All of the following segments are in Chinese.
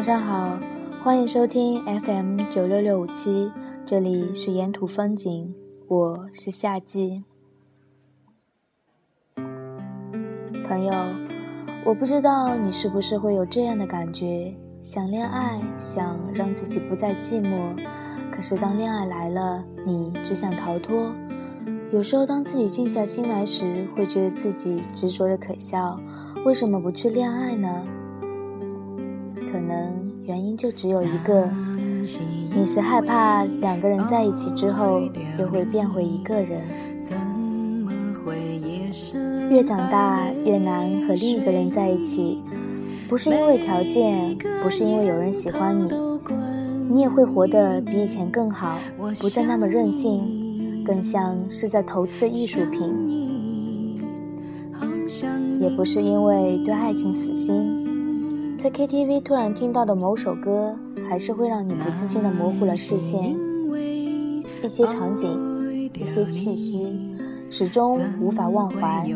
晚上好欢迎收听 FM 九六六五七，这里是沿途风景，我是夏季。朋友，我不知道你是不是会有这样的感觉：想恋爱，想让自己不再寂寞，可是当恋爱来了，你只想逃脱。有时候，当自己静下心来时，会觉得自己执着的可笑。为什么不去恋爱呢？可能。原因就只有一个，你是害怕两个人在一起之后又会变回一个人。越长大越难和另一个人在一起，不是因为条件，不是因为有人喜欢你，你也会活得比以前更好，不再那么任性，更像是在投资艺术品。也不是因为对爱情死心。在 KTV 突然听到的某首歌，还是会让你不自禁的模糊了视线。一些场景，一些气息，始终无法忘怀。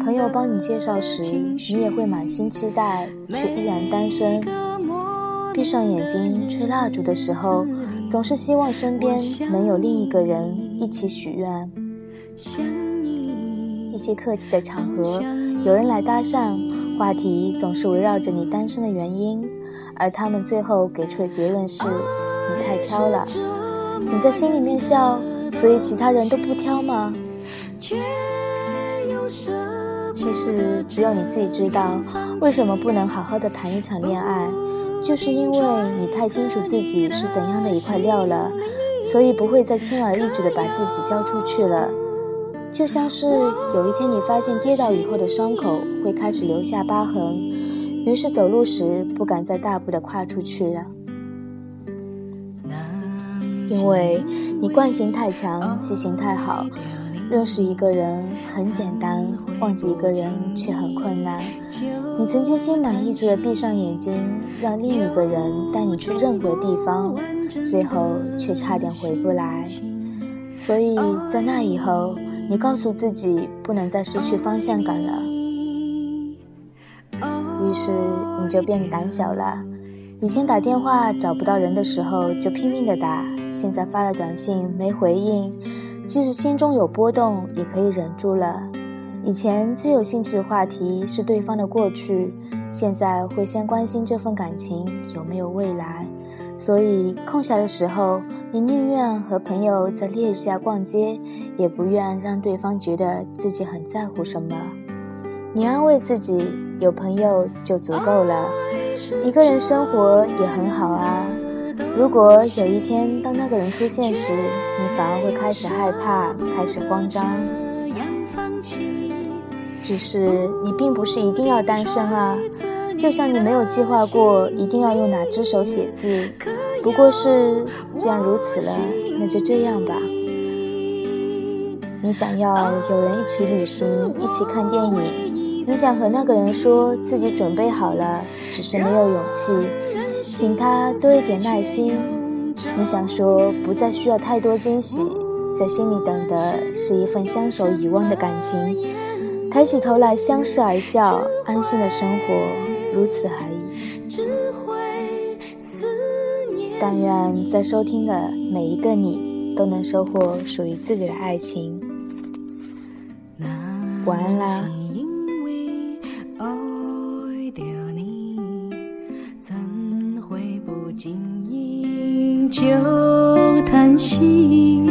朋友帮你介绍时，你也会满心期待，却依然单身。闭上眼睛吹蜡烛的时候，总是希望身边能有另一个人一起许愿。一些客气的场合，有人来搭讪。话题总是围绕着你单身的原因，而他们最后给出的结论是：你太挑了。你在心里面笑，所以其他人都不挑吗？其实只有你自己知道，为什么不能好好的谈一场恋爱，就是因为你太清楚自己是怎样的一块料了，所以不会再轻而易举的把自己交出去了。就像是有一天你发现跌倒以后的伤口会开始留下疤痕，于是走路时不敢再大步的跨出去了，因为你惯性太强，记性太好，认识一个人很简单，忘记一个人却很困难。你曾经心满意足的闭上眼睛，让另一个人带你去任何地方，最后却差点回不来。所以在那以后。你告诉自己不能再失去方向感了，于是你就变胆小了。以前打电话找不到人的时候就拼命的打，现在发了短信没回应，即使心中有波动也可以忍住了。以前最有兴趣的话题是对方的过去，现在会先关心这份感情有没有未来。所以空暇的时候，你宁愿和朋友在烈日下逛街，也不愿让对方觉得自己很在乎什么。你安慰自己，有朋友就足够了，一个人生活也很好啊。如果有一天当那个人出现时，你反而会开始害怕，开始慌张。只是你并不是一定要单身啊。就像你没有计划过一定要用哪只手写字，不过是既然如此了，那就这样吧。你想要有人一起旅行，一起看电影，你想和那个人说自己准备好了，只是没有勇气，请他多一点耐心。你想说不再需要太多惊喜，在心里等的是一份相守遗忘的感情，抬起头来相视而笑，安心的生活。如此而已。但愿在收听的每一个你，都能收获属于自己的爱情。晚安啦。就叹息。